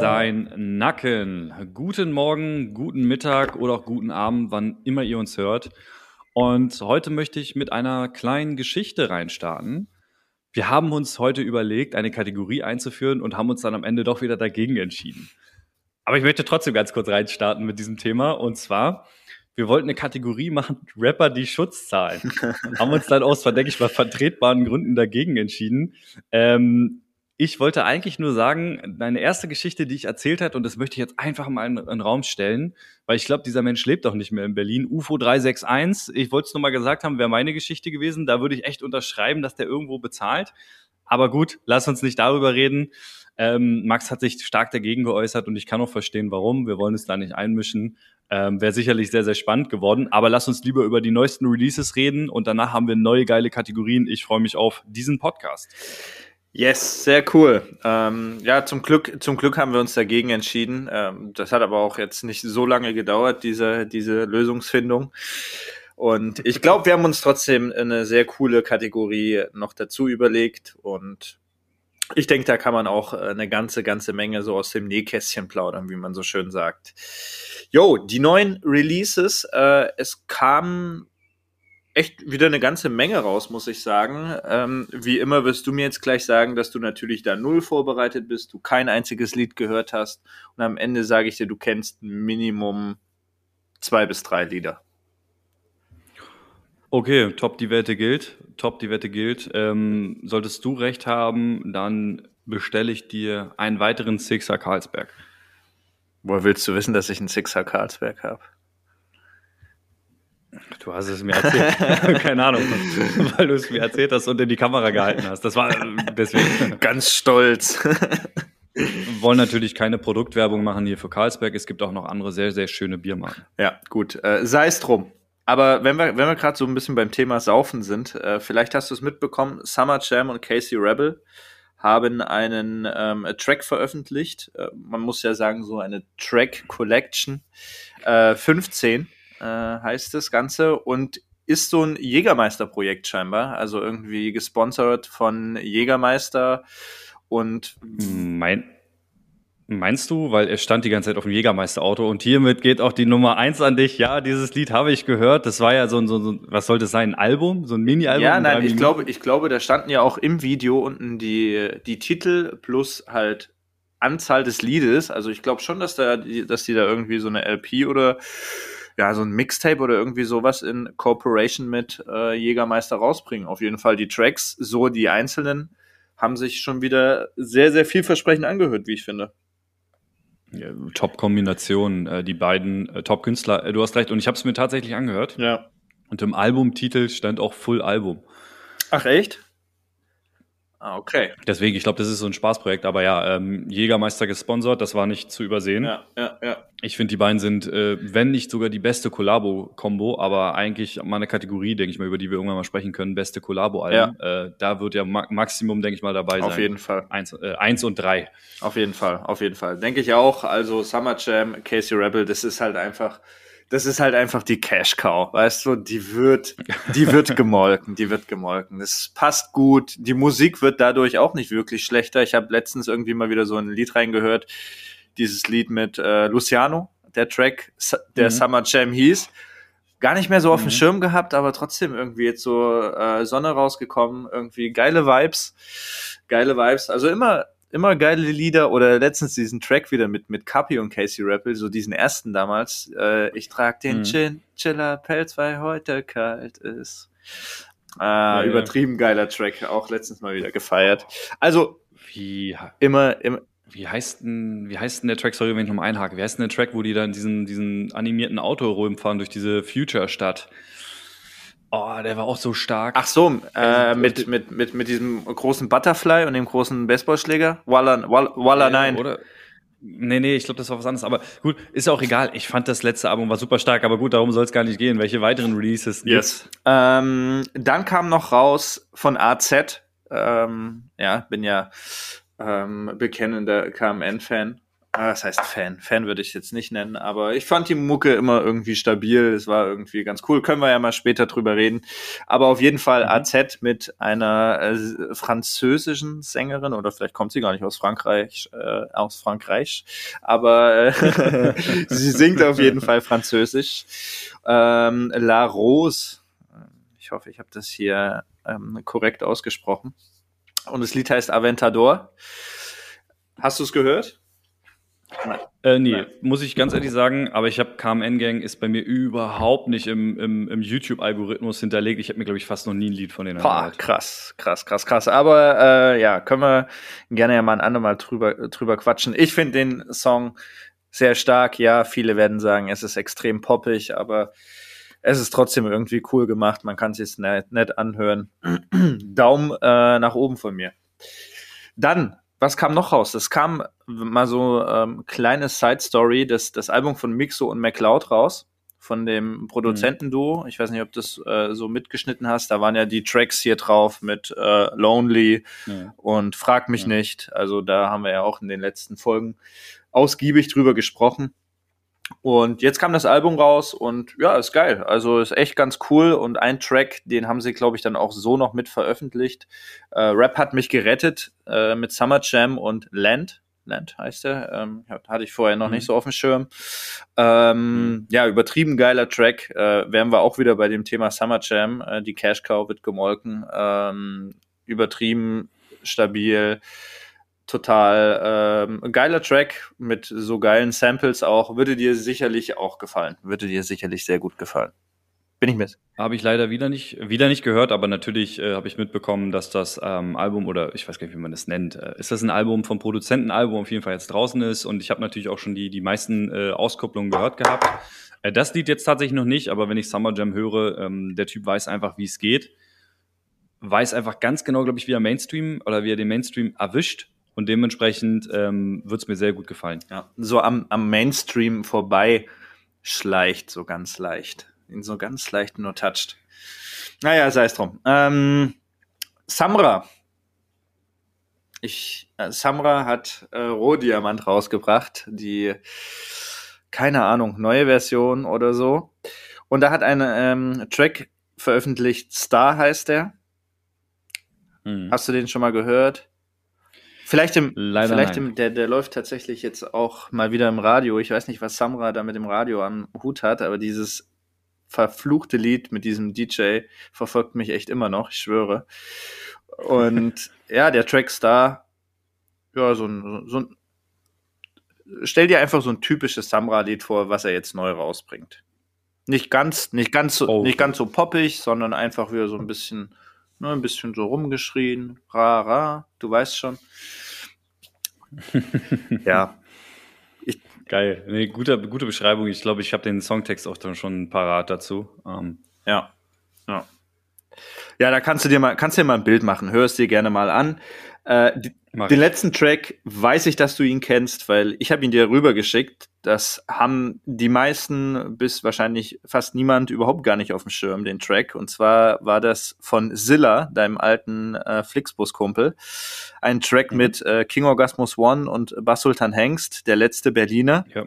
sein Nacken. Guten Morgen, guten Mittag oder auch guten Abend, wann immer ihr uns hört. Und heute möchte ich mit einer kleinen Geschichte reinstarten. Wir haben uns heute überlegt, eine Kategorie einzuführen und haben uns dann am Ende doch wieder dagegen entschieden. Aber ich möchte trotzdem ganz kurz reinstarten mit diesem Thema. Und zwar, wir wollten eine Kategorie machen, Rapper, die Schutz zahlen. haben uns dann aus, denke ich mal, vertretbaren Gründen dagegen entschieden. Ähm, ich wollte eigentlich nur sagen, meine erste Geschichte, die ich erzählt hat, und das möchte ich jetzt einfach mal in, in den Raum stellen, weil ich glaube, dieser Mensch lebt doch nicht mehr in Berlin. UFO 361, ich wollte es nur mal gesagt haben, wäre meine Geschichte gewesen. Da würde ich echt unterschreiben, dass der irgendwo bezahlt. Aber gut, lass uns nicht darüber reden. Ähm, Max hat sich stark dagegen geäußert und ich kann auch verstehen, warum. Wir wollen es da nicht einmischen. Ähm, Wäre sicherlich sehr, sehr spannend geworden. Aber lass uns lieber über die neuesten Releases reden und danach haben wir neue geile Kategorien. Ich freue mich auf diesen Podcast. Yes, sehr cool. Ähm, ja, zum Glück, zum Glück haben wir uns dagegen entschieden. Ähm, das hat aber auch jetzt nicht so lange gedauert, diese, diese Lösungsfindung. Und ich glaube, wir haben uns trotzdem eine sehr coole Kategorie noch dazu überlegt. Und ich denke, da kann man auch eine ganze, ganze Menge so aus dem Nähkästchen plaudern, wie man so schön sagt. Jo, die neuen Releases. Äh, es kam echt wieder eine ganze Menge raus, muss ich sagen. Ähm, wie immer wirst du mir jetzt gleich sagen, dass du natürlich da null vorbereitet bist, du kein einziges Lied gehört hast und am Ende sage ich dir, du kennst Minimum zwei bis drei Lieder. Okay, top, die Wette gilt. Top, die Wette gilt. Ähm, solltest du recht haben, dann bestelle ich dir einen weiteren Sixer Karlsberg. Woher willst du wissen, dass ich einen Sixer Karlsberg habe? Du hast es mir erzählt. Keine Ahnung, weil du es mir erzählt hast und in die Kamera gehalten hast. Das war deswegen. Ganz stolz. Wir wollen natürlich keine Produktwerbung machen hier für Carlsberg. Es gibt auch noch andere sehr, sehr schöne Biermarken. Ja, gut. Äh, Sei es drum. Aber wenn wir, wenn wir gerade so ein bisschen beim Thema Saufen sind, äh, vielleicht hast du es mitbekommen, Summer Jam und Casey Rebel haben einen ähm, Track veröffentlicht. Äh, man muss ja sagen, so eine Track Collection. Äh, 15 äh, heißt das Ganze und ist so ein Jägermeister-Projekt scheinbar, also irgendwie gesponsert von Jägermeister und mein, Meinst du, weil er stand die ganze Zeit auf dem Jägermeister-Auto und hiermit geht auch die Nummer eins an dich. Ja, dieses Lied habe ich gehört. Das war ja so ein, so, so was sollte es sein, ein Album, so ein Mini-Album? Ja, nein, ich glaube, ich glaube, da standen ja auch im Video unten die, die Titel plus halt Anzahl des Liedes. Also ich glaube schon, dass da, dass die da irgendwie so eine LP oder ja, so ein Mixtape oder irgendwie sowas in Cooperation mit äh, Jägermeister rausbringen. Auf jeden Fall die Tracks, so die einzelnen, haben sich schon wieder sehr, sehr vielversprechend angehört, wie ich finde. Ja, Top-Kombination, äh, die beiden äh, Top-Künstler. Äh, du hast recht, und ich habe es mir tatsächlich angehört. Ja. Und im Albumtitel stand auch Full Album. Ach echt? Ah, okay. Deswegen, ich glaube, das ist so ein Spaßprojekt, aber ja, ähm, Jägermeister gesponsert, das war nicht zu übersehen. Ja, ja, ja. Ich finde, die beiden sind, äh, wenn nicht sogar die beste Kollabo-Kombo, aber eigentlich mal eine Kategorie, denke ich mal, über die wir irgendwann mal sprechen können, beste Kollabo-Alben. Ja. Äh, da wird ja ma Maximum, denke ich mal, dabei sein. Auf jeden Fall. Eins, äh, eins und drei. Auf jeden Fall, auf jeden Fall. Denke ich auch. Also Summer Jam, Casey Rebel, das ist halt einfach das ist halt einfach die Cash Cow, weißt du, die wird, die wird gemolken, die wird gemolken. Das passt gut. Die Musik wird dadurch auch nicht wirklich schlechter. Ich habe letztens irgendwie mal wieder so ein Lied reingehört, dieses Lied mit äh, Luciano, der Track, der mhm. Summer Jam hieß. Gar nicht mehr so auf mhm. dem Schirm gehabt, aber trotzdem irgendwie jetzt so äh, Sonne rausgekommen, irgendwie geile Vibes, geile Vibes. Also immer immer geile Lieder oder letztens diesen Track wieder mit mit Cappy und Casey Rappel, so diesen ersten damals. Äh, ich trag den mhm. Chin Chiller Pelz, weil heute kalt ist. Äh, ja, übertrieben ja. geiler Track, auch letztens mal wieder gefeiert. Also wie immer, immer wie heißt denn, wie heißt denn der Track, sorry, wenn ich nochmal einhake, wie heißt denn der Track, wo die dann diesen, diesen animierten Auto rumfahren durch diese Future-Stadt? Oh, der war auch so stark. Ach so, äh, mit, mit, mit, mit diesem großen Butterfly und dem großen Baseballschläger? Walla, Walla, Walla nein. Oder, Nee, nee, ich glaube, das war was anderes. Aber gut, ist auch egal. Ich fand das letzte Album war super stark, aber gut, darum soll es gar nicht gehen. Welche weiteren Releases? Yes. Ähm, dann kam noch raus von AZ. Ähm, ja, bin ja ähm, bekennender KMN-Fan. Ah, das heißt Fan. Fan würde ich jetzt nicht nennen, aber ich fand die Mucke immer irgendwie stabil. Es war irgendwie ganz cool. Können wir ja mal später drüber reden. Aber auf jeden Fall mhm. AZ mit einer äh, französischen Sängerin oder vielleicht kommt sie gar nicht aus Frankreich, äh, aus Frankreich, aber äh, sie singt auf jeden Fall Französisch. Ähm, La Rose. Ich hoffe, ich habe das hier ähm, korrekt ausgesprochen. Und das Lied heißt Aventador. Hast du es gehört? Äh, nee, Nein. muss ich ganz ehrlich sagen, aber ich habe KMN Gang ist bei mir überhaupt nicht im, im, im YouTube-Algorithmus hinterlegt. Ich habe mir, glaube ich, fast noch nie ein Lied von denen Boah. Krass, krass, krass, krass. Aber äh, ja, können wir gerne ja mal ein andermal drüber, drüber quatschen. Ich finde den Song sehr stark. Ja, viele werden sagen, es ist extrem poppig, aber es ist trotzdem irgendwie cool gemacht. Man kann es sich nett, nett anhören. Daumen äh, nach oben von mir. Dann was kam noch raus? Es kam mal so ähm, kleine Side Story, das, das Album von Mixo und MacLeod raus, von dem Produzentenduo. Ich weiß nicht, ob du das äh, so mitgeschnitten hast. Da waren ja die Tracks hier drauf mit äh, Lonely ja. und Frag mich ja. nicht. Also da haben wir ja auch in den letzten Folgen ausgiebig drüber gesprochen. Und jetzt kam das Album raus und ja, ist geil. Also ist echt ganz cool. Und ein Track, den haben sie, glaube ich, dann auch so noch mit veröffentlicht. Äh, Rap hat mich gerettet äh, mit Summer Jam und Land. Land heißt er. Ähm, hatte ich vorher noch mhm. nicht so auf dem Schirm. Ähm, mhm. Ja, übertrieben geiler Track. Äh, wären wir auch wieder bei dem Thema Summer Jam. Äh, die Cash Cow wird gemolken. Ähm, übertrieben stabil total ähm, geiler Track mit so geilen Samples auch. Würde dir sicherlich auch gefallen. Würde dir sicherlich sehr gut gefallen. Bin ich mit. Habe ich leider wieder nicht, wieder nicht gehört, aber natürlich äh, habe ich mitbekommen, dass das ähm, Album oder ich weiß gar nicht, wie man das nennt, äh, ist das ein Album vom Produzentenalbum auf jeden Fall jetzt draußen ist und ich habe natürlich auch schon die, die meisten äh, Auskopplungen gehört gehabt. Äh, das Lied jetzt tatsächlich noch nicht, aber wenn ich Summer Jam höre, ähm, der Typ weiß einfach, wie es geht. Weiß einfach ganz genau, glaube ich, wie er Mainstream oder wie er den Mainstream erwischt und dementsprechend ähm, wird es mir sehr gut gefallen. Ja, so am, am Mainstream vorbei schleicht, so ganz leicht. In so ganz leicht nur toucht. Naja, sei es drum. Ähm, Samra. Ich, äh, Samra hat äh, Rohdiamant rausgebracht, die, keine Ahnung, neue Version oder so. Und da hat eine ähm, Track veröffentlicht, Star heißt der. Hm. Hast du den schon mal gehört? Vielleicht im, Leider vielleicht im, der, der läuft tatsächlich jetzt auch mal wieder im Radio. Ich weiß nicht, was Samra da mit dem Radio am Hut hat, aber dieses verfluchte Lied mit diesem DJ verfolgt mich echt immer noch, ich schwöre. Und ja, der Track Star, ja, so ein, so ein, stell dir einfach so ein typisches Samra-Lied vor, was er jetzt neu rausbringt. Nicht ganz, nicht ganz so, oh. nicht ganz so poppig, sondern einfach wieder so ein bisschen, ne, ein bisschen so rumgeschrien, ra, ra, du weißt schon. ja. Ich, Geil. Nee, gute, gute Beschreibung. Ich glaube, ich habe den Songtext auch dann schon parat dazu. Ähm, ja. Ja. Ja, da kannst du dir mal, kannst dir mal ein Bild machen. Hör es dir gerne mal an. Äh, die, den letzten Track weiß ich, dass du ihn kennst, weil ich habe ihn dir rübergeschickt. Das haben die meisten bis wahrscheinlich fast niemand überhaupt gar nicht auf dem Schirm, den Track. Und zwar war das von Zilla, deinem alten äh, Flixbus-Kumpel. Ein Track mhm. mit äh, King Orgasmus One und Basultan Hengst, der letzte Berliner. Ja.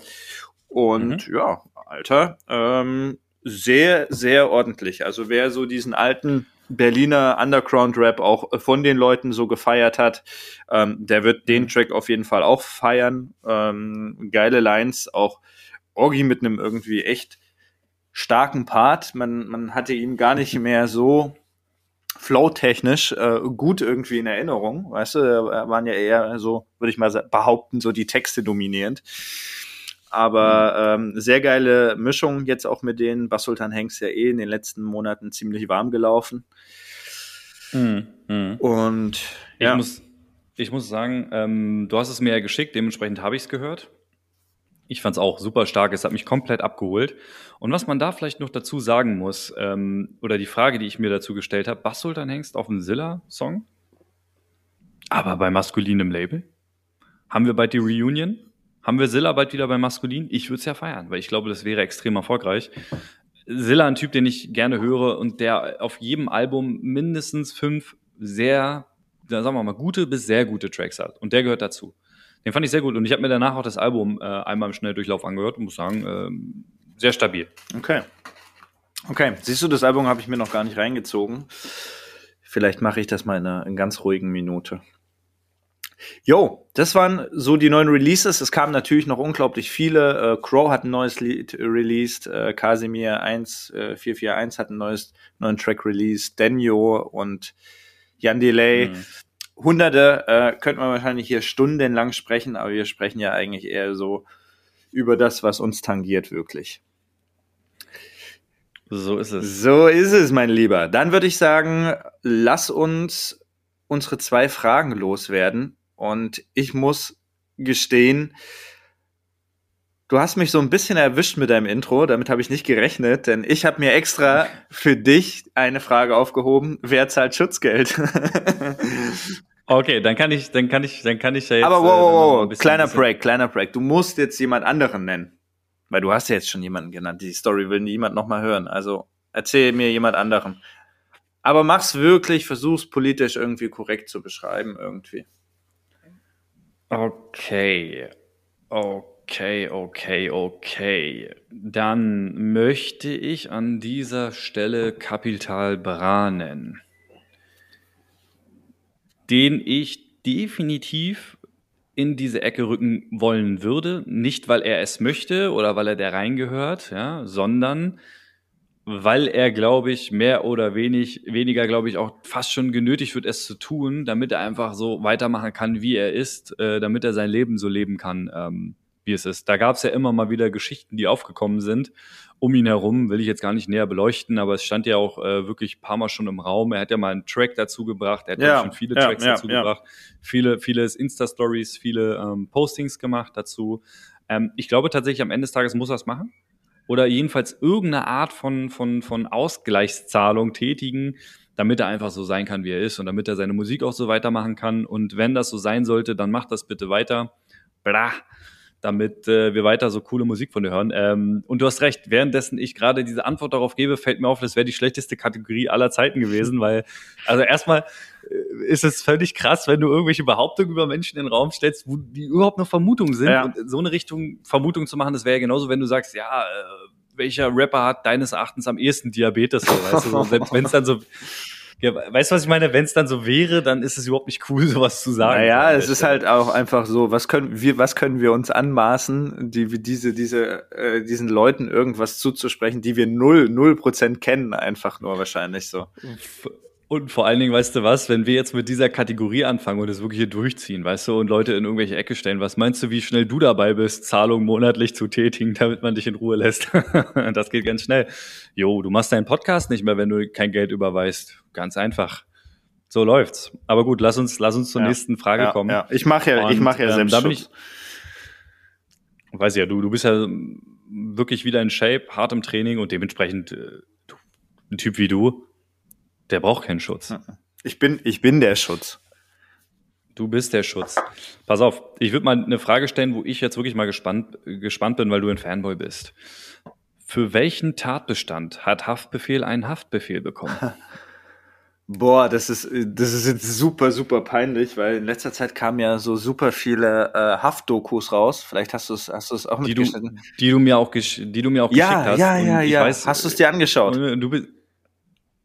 Und mhm. ja, Alter, ähm, sehr, sehr ordentlich. Also wer so diesen alten Berliner Underground-Rap auch von den Leuten so gefeiert hat, ähm, der wird den mhm. Track auf jeden Fall auch feiern. Ähm, geile Lines, auch Orgi mit einem irgendwie echt starken Part. Man, man hatte ihn gar nicht mehr so flow-technisch äh, gut irgendwie in Erinnerung. Weißt du, da waren ja eher so, würde ich mal behaupten, so die Texte dominierend. Aber mhm. ähm, sehr geile Mischung jetzt auch mit denen. Basultan Hengst ja eh in den letzten Monaten ziemlich warm gelaufen. Mhm. Mhm. Und ja. Ich muss, ich muss sagen, ähm, du hast es mir ja geschickt, dementsprechend habe ich es gehört. Ich fand es auch super stark, es hat mich komplett abgeholt. Und was man da vielleicht noch dazu sagen muss, ähm, oder die Frage, die ich mir dazu gestellt habe, Basultan Hengst auf einem Zilla-Song, aber bei maskulinem Label? Haben wir bald die Reunion? Haben wir Silla bald wieder bei Maskulin? Ich würde es ja feiern, weil ich glaube, das wäre extrem erfolgreich. Silla ein Typ, den ich gerne höre und der auf jedem Album mindestens fünf sehr, sagen wir mal, gute bis sehr gute Tracks hat. Und der gehört dazu. Den fand ich sehr gut und ich habe mir danach auch das Album äh, einmal im Schnelldurchlauf angehört und muss sagen, ähm, sehr stabil. Okay. Okay, siehst du, das Album habe ich mir noch gar nicht reingezogen. Vielleicht mache ich das mal in einer in ganz ruhigen Minute. Jo, das waren so die neuen Releases. Es kamen natürlich noch unglaublich viele. Äh, Crow hat ein neues Lied released, äh, Casimir 1, äh, 441 hat ein neues, neuen Track released, Denyo und Jan Delay. Mhm. Hunderte äh, könnte man wahrscheinlich hier stundenlang sprechen, aber wir sprechen ja eigentlich eher so über das, was uns tangiert, wirklich. So ist es. So ist es, mein Lieber. Dann würde ich sagen, lass uns unsere zwei Fragen loswerden. Und ich muss gestehen, du hast mich so ein bisschen erwischt mit deinem Intro. Damit habe ich nicht gerechnet, denn ich habe mir extra für dich eine Frage aufgehoben. Wer zahlt Schutzgeld? okay, dann kann ich, dann kann ich, dann kann ich ja jetzt. Aber wow, wow, wow. kleiner Break, kleiner Break. Du musst jetzt jemand anderen nennen. Weil du hast ja jetzt schon jemanden genannt. Die Story will niemand nochmal hören. Also erzähl mir jemand anderen. Aber mach's wirklich, versuch's politisch irgendwie korrekt zu beschreiben, irgendwie. Okay. Okay, okay, okay. Dann möchte ich an dieser Stelle Kapital Bra nennen, den ich definitiv in diese Ecke rücken wollen würde. Nicht, weil er es möchte oder weil er da reingehört, ja, sondern weil er, glaube ich, mehr oder wenig, weniger, glaube ich, auch fast schon genötigt wird, es zu tun, damit er einfach so weitermachen kann, wie er ist, äh, damit er sein Leben so leben kann, ähm, wie es ist. Da gab es ja immer mal wieder Geschichten, die aufgekommen sind um ihn herum, will ich jetzt gar nicht näher beleuchten, aber es stand ja auch äh, wirklich paar Mal schon im Raum. Er hat ja mal einen Track dazu gebracht, er hat ja, schon viele ja, Tracks ja, dazu gebracht, viele, viele Insta-Stories, viele ähm, Postings gemacht dazu. Ähm, ich glaube tatsächlich, am Ende des Tages muss er es machen oder jedenfalls irgendeine Art von, von, von Ausgleichszahlung tätigen, damit er einfach so sein kann, wie er ist und damit er seine Musik auch so weitermachen kann. Und wenn das so sein sollte, dann macht das bitte weiter. Blah damit äh, wir weiter so coole Musik von dir hören. Ähm, und du hast recht, währenddessen ich gerade diese Antwort darauf gebe, fällt mir auf, das wäre die schlechteste Kategorie aller Zeiten gewesen, weil, also erstmal äh, ist es völlig krass, wenn du irgendwelche Behauptungen über Menschen in den Raum stellst, wo die überhaupt noch Vermutungen sind. Ja. Und so eine Richtung Vermutung zu machen, das wäre ja genauso, wenn du sagst, ja, äh, welcher Rapper hat deines Erachtens am ehesten Diabetes? So, weißt du? Selbst wenn es dann so ja, weißt du, was ich meine? Wenn es dann so wäre, dann ist es überhaupt nicht cool, sowas zu sagen. Naja, es ist halt auch einfach so, was können wir, was können wir uns anmaßen, die diese, diese, äh, diesen Leuten irgendwas zuzusprechen, die wir null, null Prozent kennen, einfach nur wahrscheinlich so. Und vor allen Dingen, weißt du was, wenn wir jetzt mit dieser Kategorie anfangen und es wirklich hier durchziehen, weißt du, und Leute in irgendwelche Ecke stellen, was meinst du, wie schnell du dabei bist, Zahlungen monatlich zu tätigen, damit man dich in Ruhe lässt? das geht ganz schnell. Jo, du machst deinen Podcast nicht mehr, wenn du kein Geld überweist. Ganz einfach. So läuft's. Aber gut, lass uns, lass uns zur ja, nächsten Frage ja, kommen. Ja. Ich mache ja, und, ich mache ja ähm, selbst. Da bin ich, weiß ja, du, du bist ja wirklich wieder in Shape, hart im Training und dementsprechend äh, ein Typ wie du der braucht keinen Schutz. Ich bin, ich bin der Schutz. Du bist der Schutz. Pass auf, ich würde mal eine Frage stellen, wo ich jetzt wirklich mal gespannt, gespannt bin, weil du ein Fanboy bist. Für welchen Tatbestand hat Haftbefehl einen Haftbefehl bekommen? Boah, das ist, das ist jetzt super, super peinlich, weil in letzter Zeit kamen ja so super viele äh, Haftdokus raus. Vielleicht hast du es hast du's auch die du, die du mir auch, die du mir auch ja, geschickt hast. Ja, ja, ja. Weiß, hast du es dir angeschaut? Du bist,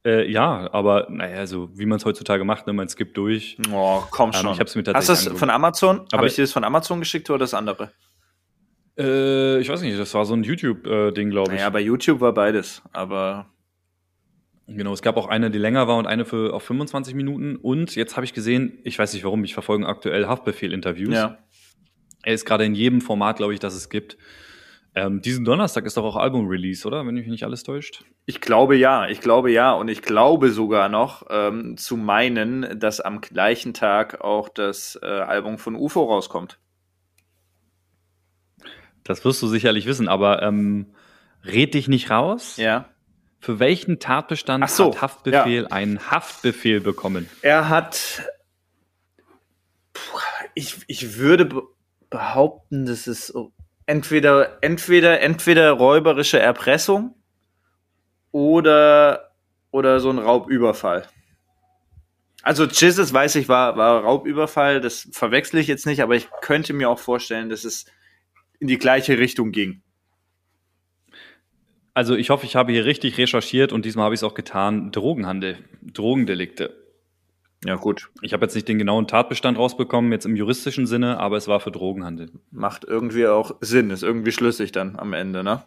äh, ja, aber naja, so wie man es heutzutage macht, ne, man skippt durch. Oh, komm schon. Ähm, ich hab's mir tatsächlich Hast du das von Amazon? Habe ich dir das von Amazon geschickt oder das andere? Äh, ich weiß nicht, das war so ein YouTube-Ding, glaube ich. Naja, bei YouTube war beides, aber. Genau, es gab auch eine, die länger war und eine für auf 25 Minuten. Und jetzt habe ich gesehen, ich weiß nicht warum, ich verfolge aktuell Haftbefehl-Interviews. Ja. Er ist gerade in jedem Format, glaube ich, das es gibt. Ähm, diesen Donnerstag ist doch auch Album-Release, oder? Wenn mich nicht alles täuscht. Ich glaube ja, ich glaube ja. Und ich glaube sogar noch ähm, zu meinen, dass am gleichen Tag auch das äh, Album von UFO rauskommt. Das wirst du sicherlich wissen, aber ähm, red dich nicht raus. Ja. Für welchen Tatbestand so, hat Haftbefehl ja. einen Haftbefehl bekommen? Er hat. ich, ich würde behaupten, das ist entweder, entweder, entweder räuberische Erpressung oder, oder so ein Raubüberfall. Also Jesus weiß ich, war, war Raubüberfall, das verwechsel ich jetzt nicht, aber ich könnte mir auch vorstellen, dass es in die gleiche Richtung ging. Also ich hoffe, ich habe hier richtig recherchiert und diesmal habe ich es auch getan. Drogenhandel, Drogendelikte. Ja, gut. Ich habe jetzt nicht den genauen Tatbestand rausbekommen, jetzt im juristischen Sinne, aber es war für Drogenhandel. Macht irgendwie auch Sinn, ist irgendwie schlüssig dann am Ende, ne?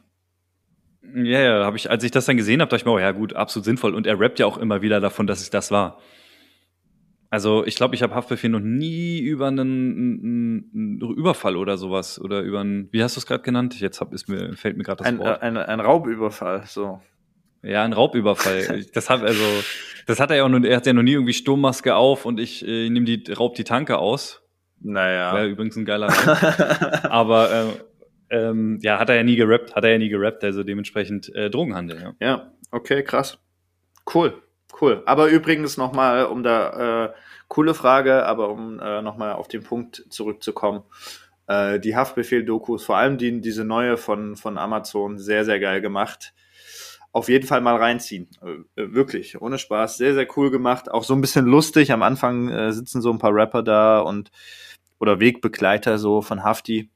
Ja, ja, habe ich, als ich das dann gesehen habe, dachte ich mir, oh ja gut, absolut sinnvoll. Und er rappt ja auch immer wieder davon, dass es das war. Also ich glaube, ich habe Haftbefehl noch nie über einen, einen, einen, Überfall oder sowas oder über einen, wie hast du es gerade genannt? Jetzt hab, ist mir, fällt mir gerade das ein, Wort. Ein, ein Raubüberfall, so. Ja, ein Raubüberfall. das hat also, das hat er ja auch nur, er hat ja noch nie irgendwie Sturmmaske auf und ich äh, nehme die, raub die Tanke aus. Naja. Wäre übrigens ein geiler. Aber äh, ähm, ja, hat er ja nie gerappt, hat er ja nie gerappt, also dementsprechend äh, Drogenhandel, ja. Ja, okay, krass. Cool. Cool. Aber übrigens nochmal, um da, äh, coole Frage, aber um äh, nochmal auf den Punkt zurückzukommen. Äh, die Haftbefehl-Dokus, vor allem die, diese neue von, von Amazon, sehr, sehr geil gemacht. Auf jeden Fall mal reinziehen. Äh, wirklich, ohne Spaß. Sehr, sehr cool gemacht. Auch so ein bisschen lustig. Am Anfang äh, sitzen so ein paar Rapper da und oder Wegbegleiter so von Hafti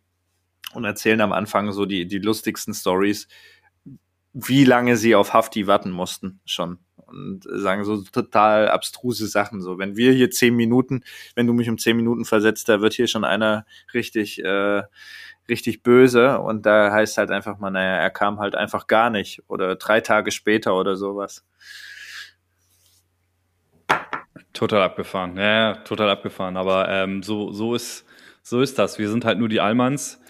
und erzählen am Anfang so die, die lustigsten Stories, wie lange sie auf Hafti warten mussten schon und sagen so total abstruse Sachen. So, wenn wir hier zehn Minuten, wenn du mich um zehn Minuten versetzt, da wird hier schon einer richtig, äh, richtig böse und da heißt halt einfach mal, naja, er kam halt einfach gar nicht oder drei Tage später oder sowas. Total abgefahren, ja, total abgefahren. Aber ähm, so, so ist, so ist das. Wir sind halt nur die Allmanns.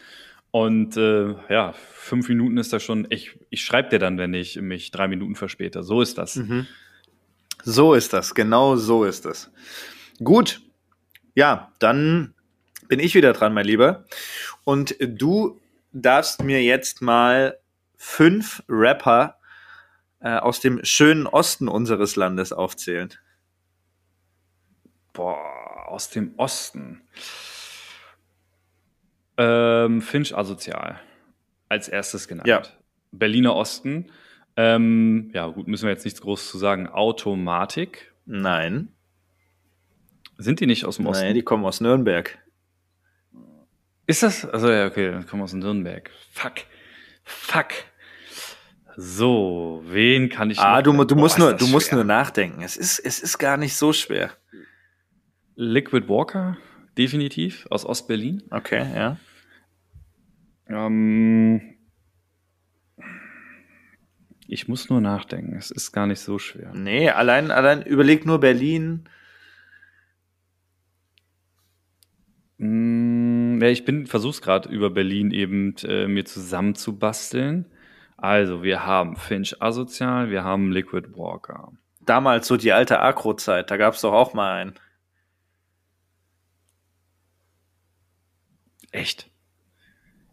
Und äh, ja, fünf Minuten ist da schon, ich, ich schreibe dir dann, wenn ich mich drei Minuten verspäte. So ist das. Mhm. So ist das, genau so ist das. Gut, ja, dann bin ich wieder dran, mein Lieber. Und du darfst mir jetzt mal fünf Rapper äh, aus dem schönen Osten unseres Landes aufzählen. Boah, aus dem Osten. Ähm, Finch asozial. Als erstes genannt. Ja. Berliner Osten. Ähm, ja, gut, müssen wir jetzt nichts groß zu sagen. Automatik. Nein. Sind die nicht aus dem Osten? Nein, die kommen aus Nürnberg. Ist das? Also ja, okay, dann kommen aus Nürnberg. Fuck. Fuck. So, wen kann ich Ah, du, du musst nur du musst nur nachdenken. Es ist es ist gar nicht so schwer. Liquid Walker definitiv aus Ostberlin. Okay, ja. Ähm, ich muss nur nachdenken. Es ist gar nicht so schwer. Nee, allein, allein überleg nur Berlin. Mm, ja, ich bin, versuch's gerade über Berlin eben äh, mir zusammenzubasteln. Also, wir haben Finch Asozial, wir haben Liquid Walker. Damals so die alte Agro-Zeit, da gab's doch auch mal einen. Echt?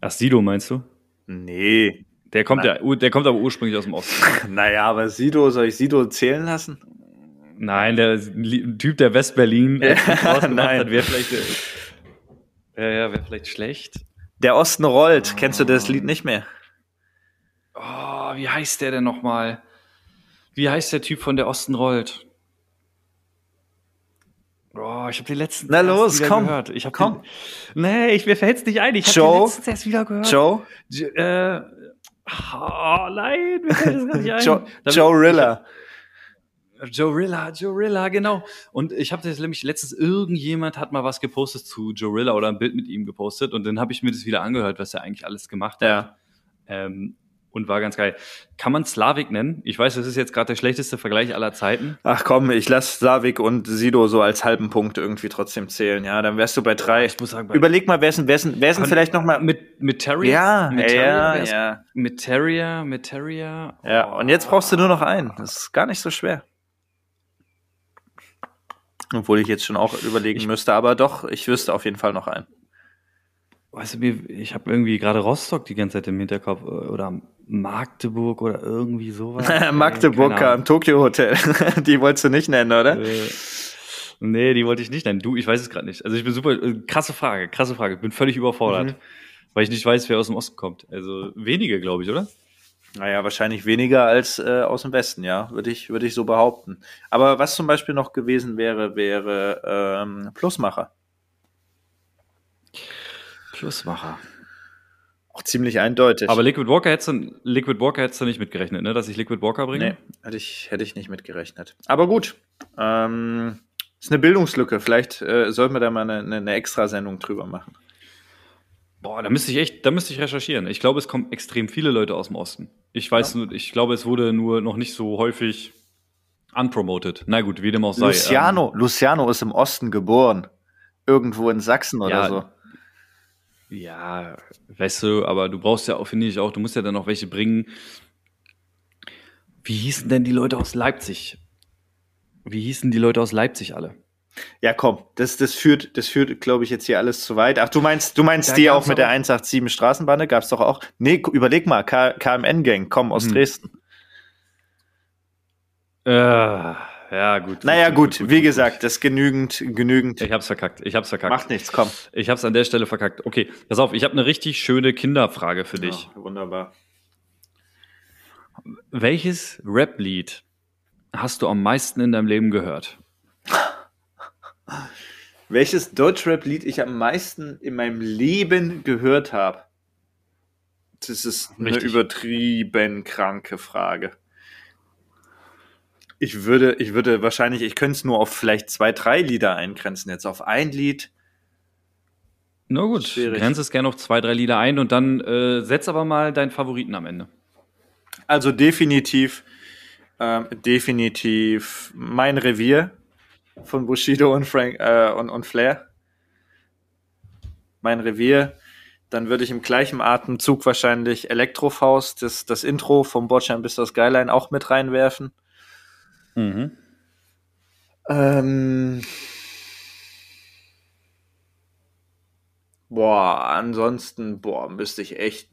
Ach, Sido meinst du? Nee. Der kommt, ja, der kommt aber ursprünglich aus dem Osten. naja, aber Sido, soll ich Sido zählen lassen? Nein, der Typ, der West-Berlin ja, nein. wäre vielleicht, ja, ja, wäre vielleicht schlecht. Der Osten rollt. Oh. Kennst du das Lied nicht mehr? Oh, wie heißt der denn nochmal? Wie heißt der Typ von der Osten rollt? Oh, ich habe die letzten Na los, komm, gehört. Ich hab komm. Den, nee, ich, mir fällt's nicht ein. Ich habe die letztens erst wieder gehört. Joe? J äh, oh, nein, mir fällt es gar nicht ein. Joe, Joe Rilla. Joe Rilla, Joe Rilla, genau. Und ich habe das nämlich letztens, irgendjemand hat mal was gepostet zu Joe Rilla oder ein Bild mit ihm gepostet und dann habe ich mir das wieder angehört, was er eigentlich alles gemacht hat. Ja. Ähm, und war ganz geil. Kann man Slavik nennen? Ich weiß, das ist jetzt gerade der schlechteste Vergleich aller Zeiten. Ach komm, ich lass Slavik und Sido so als halben Punkt irgendwie trotzdem zählen. Ja, dann wärst du bei drei. Ich muss sagen, bei Überleg mal, wer ist denn, wer ist denn, wer ist denn vielleicht noch mal mit mit Terrier? Ja, mit ja, Terrier, ja. Mit Terrier, mit Terrier. Ja, und jetzt brauchst du nur noch einen. Das ist gar nicht so schwer. Obwohl ich jetzt schon auch überlegen Ich- müsste, aber doch, ich wüsste auf jeden Fall noch einen. Weißt du, mir- ich habe irgendwie gerade Rostock die ganze Zeit im Hinterkopf äh, oder Magdeburg oder irgendwie sowas. Äh, Magdeburg am Tokyo Hotel. Die wolltest du nicht nennen, oder? Äh, Nee, die wollte ich nicht nennen. Du, ich weiß es gerade nicht. Also ich bin super, äh, krasse Frage, krasse Frage. Bin völlig überfordert, Mhm. weil ich nicht weiß, wer aus dem Osten kommt. Also wenige, glaube ich, oder? Naja, wahrscheinlich weniger als äh, aus dem Westen, ja, würde ich, würde ich so behaupten. Aber was zum Beispiel noch gewesen wäre, wäre ähm, Plusmacher. Plusmacher. Auch ziemlich eindeutig. Aber Liquid Walker hättest du, Liquid Walker hättest du nicht mitgerechnet, ne? Dass ich Liquid Walker bringe? nee, hätte ich, hätte ich nicht mitgerechnet. Aber gut. Ähm, ist eine Bildungslücke. Vielleicht äh, sollten wir da mal eine, eine, eine Extrasendung drüber machen. Boah, da müsste ich echt, da müsste ich recherchieren. Ich glaube, es kommen extrem viele Leute aus dem Osten. Ich weiß nur, ich glaube, es wurde nur noch nicht so häufig unpromoted. Na gut, wie dem auch sei. Luciano, Luciano ist im Osten geboren. Irgendwo in Sachsen oder Ja, so. Ja, weißt du, aber du brauchst ja auch, finde ich auch, du musst ja dann auch welche bringen. Wie hießen denn die Leute aus Leipzig? Wie hießen die Leute aus Leipzig alle? Ja, komm, das, das führt, das führt, glaube ich, jetzt hier alles zu weit. Ach, du meinst, du meinst Da die auch mit der aber- 187 Straßenbahn, gab's doch auch. Nee, überleg mal, KMN-Gang, komm aus Hm. Dresden. Äh, ja, gut. Naja, gut, wie gut, gesagt, das genügend, genügend. Ich hab's verkackt. Ich hab's verkackt. Macht nichts, komm. Ich hab's an der Stelle verkackt. Okay, pass auf, ich habe eine richtig schöne Kinderfrage für dich. Ja, wunderbar. Welches Rap-Lied hast du am meisten in deinem Leben gehört? Welches Deutschrap-Lied ich am meisten in meinem Leben gehört habe? Das ist eine Richtig. übertrieben kranke Frage. Ich würde, ich würde wahrscheinlich, ich könnte es nur auf vielleicht zwei, drei Lieder eingrenzen. Jetzt auf ein Lied. Na gut, Schwierig. grenze es gerne auf zwei, drei Lieder ein und dann äh, setz aber mal deinen Favoriten am Ende. Also definitiv, ähm, definitiv mein Revier von Bushido und Frank äh, und, und Flair. Mein Revier. Dann würde ich im gleichen Atemzug wahrscheinlich Elektrofaust, das, das Intro vom Botchan bis das Skyline auch mit reinwerfen. Mhm. Ähm, boah, ansonsten, boah, müsste ich echt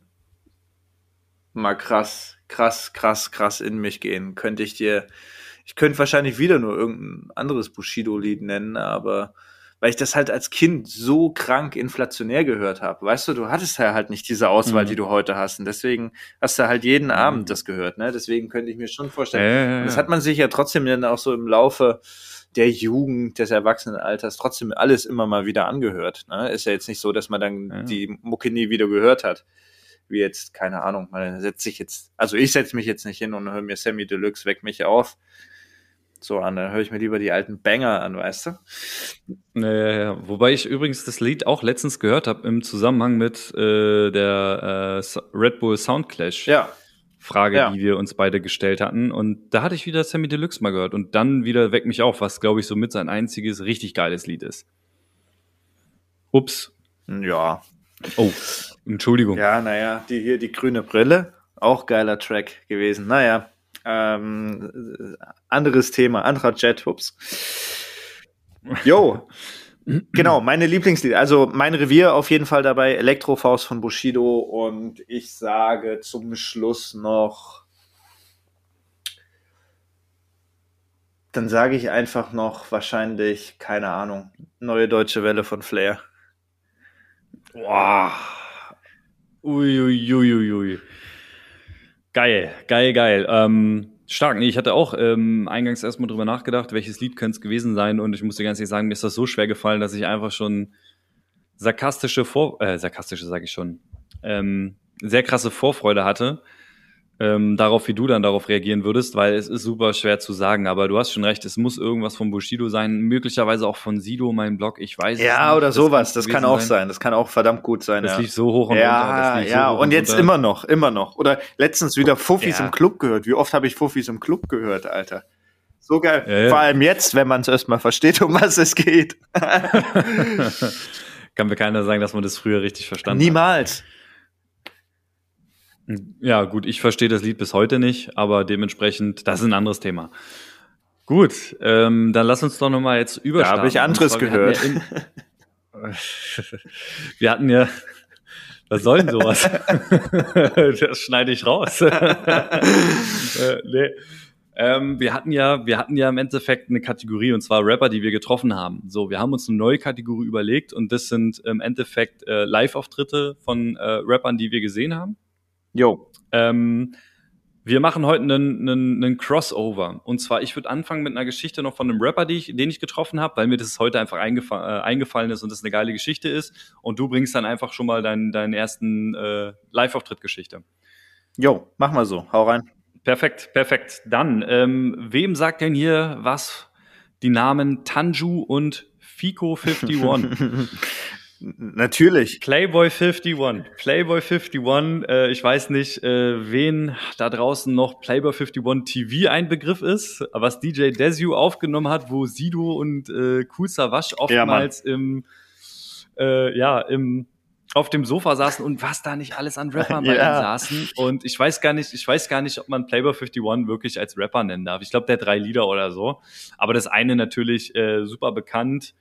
mal krass, krass, krass, krass in mich gehen. Könnte ich dir, ich könnte wahrscheinlich wieder nur irgendein anderes Bushido-Lied nennen, aber weil ich das halt als Kind so krank inflationär gehört habe. Weißt du, du hattest ja halt nicht diese Auswahl, Mhm. die du heute hast. Und deswegen hast du halt jeden Abend das gehört, ne? Deswegen könnte ich mir schon vorstellen, und das hat man sich ja trotzdem dann auch so im Laufe der Jugend, des Erwachsenenalters trotzdem alles immer mal wieder angehört. Ne? Ist ja jetzt nicht so, dass man dann Ja. die Mucke nie wieder gehört hat. Wie jetzt, keine Ahnung, man setzt sich jetzt, also ich setze mich jetzt nicht hin und höre mir Sammy Deluxe, weck mich auf. So an, dann höre ich mir lieber die alten Banger an, weißt du? Ja, ja, ja. Wobei ich übrigens das Lied auch letztens gehört habe im Zusammenhang mit äh, der äh, So- Red Bull Soundclash Ja, Frage, Ja. die wir uns beide gestellt hatten. Und da hatte ich wieder Sammy Deluxe mal gehört. Und dann wieder Weck mich auf, was glaube ich somit sein einziges richtig geiles Lied ist. Ups. ja. Oh, Entschuldigung. Ja, naja, die hier, die grüne Brille, auch geiler Track gewesen. Naja, ähm, äh, anderes Thema, anderer Jet, ups. Jo, genau, meine Lieblingslieder. Also mein Revier auf jeden Fall dabei, Elektrofaust von Bushido und ich sage zum Schluss noch, dann sage ich einfach noch wahrscheinlich, keine Ahnung, neue deutsche Welle von Flair. Boah. Uiuiuiui. Ui, ui. Geil, geil, geil. Ähm, stark. Nee, ich hatte auch ähm, eingangs erstmal drüber nachgedacht, welches Lied könnte es gewesen sein. Und ich muss dir ganz ehrlich sagen, mir ist das so schwer gefallen, dass ich einfach schon sarkastische Vor... Äh, sarkastische sage ich schon. Ähm, sehr krasse Vorfreude hatte. Ähm, darauf, wie du dann darauf reagieren würdest, weil es ist super schwer zu sagen, aber du hast schon recht, es muss irgendwas von Bushido sein, möglicherweise auch von Sido, mein Blog, ich weiß es Ja, oder sowas. könnte Das kann auch sein. Das kann auch verdammt gut sein. Das ja. lief so hoch und runter. ja, Das lief ja, so hoch und jetzt runter. immer noch, immer noch. Oder letztens wieder Fuffis Ja. im Club gehört. Wie oft habe ich Fuffis im Club gehört, Alter? So geil. Ja, ja. Vor allem jetzt, wenn man es erstmal versteht, um was es geht. Kann mir keiner sagen, dass man das früher richtig verstanden Niemals. hat. Ja, gut, ich verstehe das Lied bis heute nicht, aber dementsprechend, das ist ein anderes Thema. Gut, ähm, dann lass uns doch nochmal jetzt überstarten. Da habe ich anderes zwar, wir gehört. hatten Ja wir hatten ja, was soll denn sowas? das schneide ich raus. äh, nee. Ähm, wir hatten ja, wir hatten ja im Endeffekt eine Kategorie und zwar Rapper, die wir getroffen haben. So, wir haben uns eine neue Kategorie überlegt und das sind im Endeffekt äh, Live-Auftritte von äh, Rappern, die wir gesehen haben. Jo. Ähm, wir machen heute einen, einen, einen Crossover. Und zwar, ich würde anfangen mit einer Geschichte noch von einem Rapper, die ich, den ich getroffen habe, weil mir das heute einfach eingefa äh, eingefallen ist und das eine geile Geschichte ist. Und du bringst dann einfach schon mal deinen, deinen ersten äh, Live-Auftritt-Geschichte. Jo, mach mal so. Hau rein. Perfekt, perfekt. Dann, ähm, wem sagt denn hier was die Namen Tanju und Fico 51? Natürlich. Playboy 51. Playboy 51. Äh, ich weiß nicht, äh, wen da draußen noch Playboy 51 TV ein Begriff ist, was DJ Desu aufgenommen hat, wo Sido und äh, Cool Savage oftmals ja, im, äh, ja, im auf dem Sofa saßen und was da nicht alles an Rappern bei ja. saßen. Und ich weiß gar nicht, ich weiß gar nicht, ob man Playboy 51 wirklich als Rapper nennen darf. Ich glaube, der drei Lieder oder so. Aber das eine natürlich äh, super bekannt.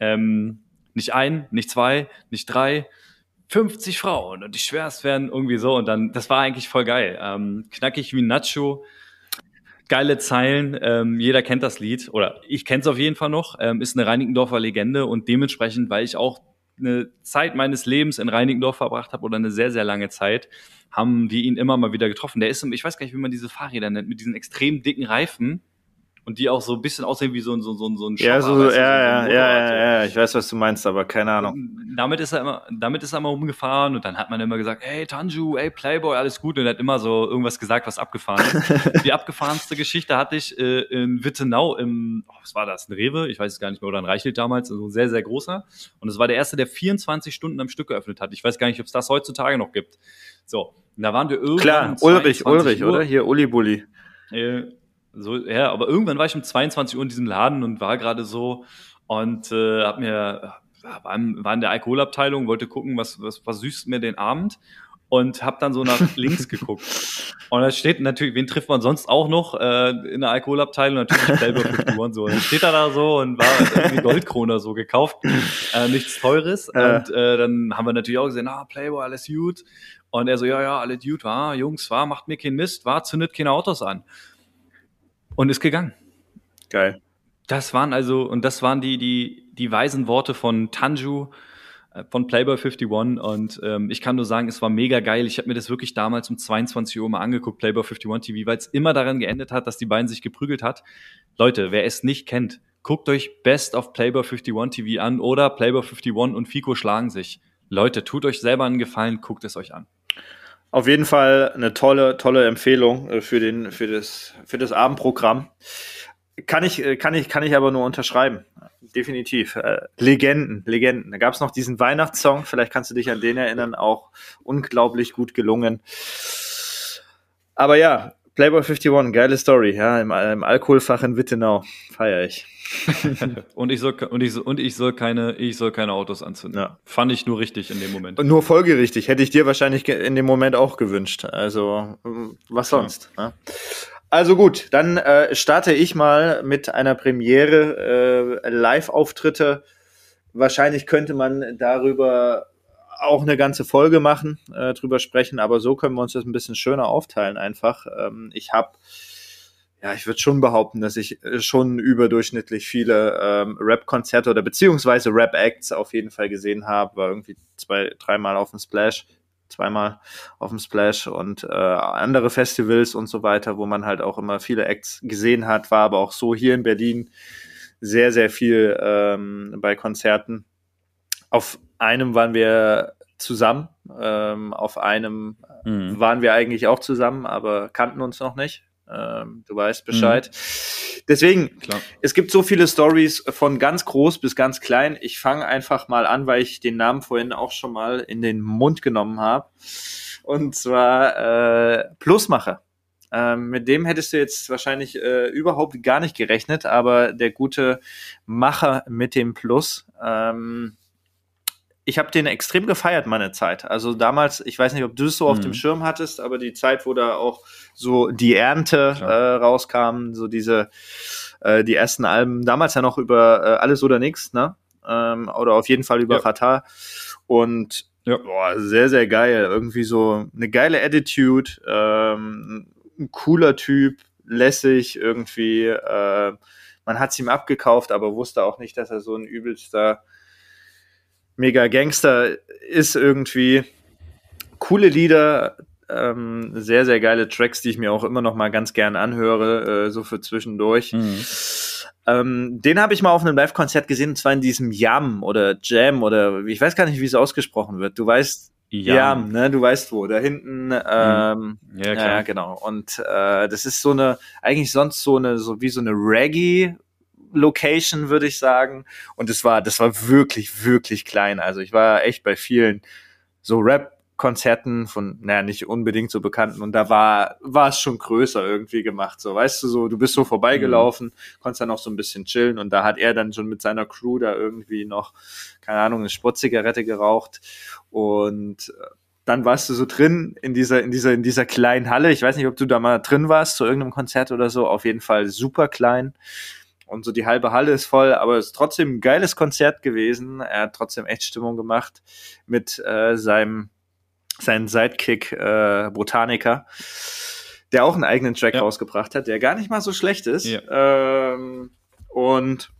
Ähm, nicht ein, nicht zwei, nicht drei, 50 Frauen. Und ich schwör, es wären irgendwie so. Und dann, das war eigentlich voll geil. Ähm, knackig wie Nacho. Geile Zeilen, ähm, jeder kennt das Lied oder ich kenne es auf jeden Fall noch, ähm, ist eine Reinickendorfer Legende und dementsprechend, weil ich auch eine Zeit meines Lebens in Reinickendorf verbracht habe oder eine sehr, sehr lange Zeit, haben wir ihn immer mal wieder getroffen. Der ist, ich weiß gar nicht, wie man diese Fahrräder nennt, mit diesen extrem dicken Reifen und die auch so ein bisschen aussehen wie so ein so, so, so ein Shopper, Ja, so, weißt du, ja, so ja, ja, ja, ich weiß, was du meinst, aber keine Ahnung. Damit ist er immer, damit ist er immer rumgefahren und dann hat man immer gesagt, hey Tanju, hey Playboy, alles gut und er hat immer so irgendwas gesagt, was abgefahren ist. die abgefahrenste Geschichte hatte ich äh, in Wittenau im, oh, was war das, ein Rewe, ich weiß es gar nicht mehr, oder ein Reichelt damals, also ein sehr, sehr großer und es war der erste, der 24 Stunden am Stück geöffnet hat. Ich weiß gar nicht, ob es das heutzutage noch gibt. So, und da waren wir irgendwann Klar, Ulrich, Ulrich, Uhr. oder? Hier, Uli Bulli. Äh, so, ja, aber irgendwann war ich um 22 Uhr in diesem Laden und war gerade so und äh, hab mir war in, war in der Alkoholabteilung, wollte gucken, was, was, was süßt mir den Abend und hab dann so nach links geguckt. Und da steht natürlich, wen trifft man sonst auch noch äh, in der Alkoholabteilung? Natürlich 51 so. Und dann steht er da so und war irgendwie Goldkrone so gekauft. Äh, nichts Teures. Äh. Und äh, dann haben wir natürlich auch gesehen, ah, Playboy, alles gut. Und er so, ja, ja, alles gut, war, Jungs, war, macht mir keinen Mist, war, zündet keine Autos an und ist gegangen. Geil. Das waren also, und das waren die, die, die weisen Worte von Tanju, äh, von Playboy 51 und ähm, ich kann nur sagen, es war mega geil. Ich habe mir das wirklich damals um 22 Uhr mal angeguckt, Playboy 51 TV, weil es immer daran geendet hat, dass die beiden sich geprügelt hat. Leute, wer es nicht kennt, guckt euch Best of Playboy 51 TV an oder Playboy 51 und Fico schlagen sich. Leute, tut euch selber einen Gefallen, guckt es euch an. Auf jeden Fall eine tolle, tolle Empfehlung äh, für den, für das, für das Abendprogramm. Kann ich, äh, kann ich, kann ich aber nur unterschreiben. Definitiv. Äh, Legenden, Legenden. Da gab es noch diesen Weihnachtssong, vielleicht kannst du dich an den erinnern, auch unglaublich gut gelungen. Aber ja, Playboy 51, geile Story, ja, im, im Alkoholfach in Wittenau. Feier ich. und ich soll und ich, und ich soll keine ich soll keine Autos anzünden. Ja. Fand ich nur richtig in dem Moment. Und nur folgerichtig hätte ich dir wahrscheinlich in dem Moment auch gewünscht. Also was sonst. Ja. Ne? Also gut, dann äh, starte ich mal mit einer Premiere äh, Live-Auftritte. Wahrscheinlich könnte man darüber auch eine ganze Folge machen, äh, drüber sprechen, aber so können wir uns das ein bisschen schöner aufteilen einfach. Ähm, ich habe ja, ich würde schon behaupten, dass ich äh, schon überdurchschnittlich viele ähm, Rap-Konzerte oder beziehungsweise Rap-Acts auf jeden Fall gesehen habe. War irgendwie zwei, dreimal auf dem Splash, zweimal auf dem Splash und äh, andere Festivals und so weiter, wo man halt auch immer viele Acts gesehen hat, war aber auch so hier in Berlin sehr, sehr viel ähm, bei Konzerten. Auf einem waren wir zusammen, ähm, auf einem mhm. waren wir eigentlich auch zusammen, aber kannten uns noch nicht ähm, du weißt Bescheid. Mhm. Deswegen, Klar. es gibt so viele Stories von ganz groß bis ganz klein. Ich fange einfach mal an, weil ich den Namen vorhin auch schon mal in den Mund genommen habe. Und zwar äh, Plusmacher. Ähm, mit dem hättest du jetzt wahrscheinlich äh, überhaupt gar nicht gerechnet, aber der gute Macher mit dem Plus, ähm, ich habe den extrem gefeiert, meine Zeit. Also damals, ich weiß nicht, ob du es so auf dem mhm. Schirm hattest, aber die Zeit, wo da auch so die Ernte äh, rauskam, so diese, äh, die ersten Alben, damals ja noch über äh, Alles oder Nichts, ne? Ähm, oder auf jeden Fall über ja. Fatah. Und ja. boah, sehr, sehr geil. Irgendwie so eine geile Attitude, ähm, ein cooler Typ, lässig irgendwie. Äh, man hat es ihm abgekauft, aber wusste auch nicht, dass er so ein übelster mega Gangster ist irgendwie. Coole Lieder, ähm, sehr, sehr geile Tracks, die ich mir auch immer noch mal ganz gern anhöre, äh, so für zwischendurch. Mhm. Ähm, den habe ich mal auf einem Live-Konzert gesehen, und zwar in diesem Yam oder Jam oder ich weiß gar nicht, wie es ausgesprochen wird. Du weißt, Ja. Yam, ne? Du weißt wo. Da hinten, ähm, Ja, klar. ja, genau. Und äh, das ist so eine, eigentlich sonst so eine, so wie so eine Reggae. Location, würde ich sagen. Und es war, das war wirklich, wirklich klein. Also ich war echt bei vielen so Rap-Konzerten von, naja, nicht unbedingt so bekannten. Und da war, war es schon größer irgendwie gemacht. So, weißt du, so, du bist so vorbeigelaufen, konntest dann noch so ein bisschen chillen. Und da hat er dann schon mit seiner Crew da irgendwie noch, keine Ahnung, eine Sportzigarette geraucht. Und äh, dann warst du so drin in dieser, in dieser, in dieser kleinen Halle. Ich weiß nicht, ob du da mal drin warst zu irgendeinem Konzert oder so. Auf jeden Fall super klein. Und so die halbe Halle ist voll, aber es ist trotzdem ein geiles Konzert gewesen. Er hat trotzdem echt Stimmung gemacht mit äh, seinem, seinem Sidekick äh, Botaniker, der auch einen eigenen Track Ja. rausgebracht hat, der gar nicht mal so schlecht ist. Ja. Ähm, und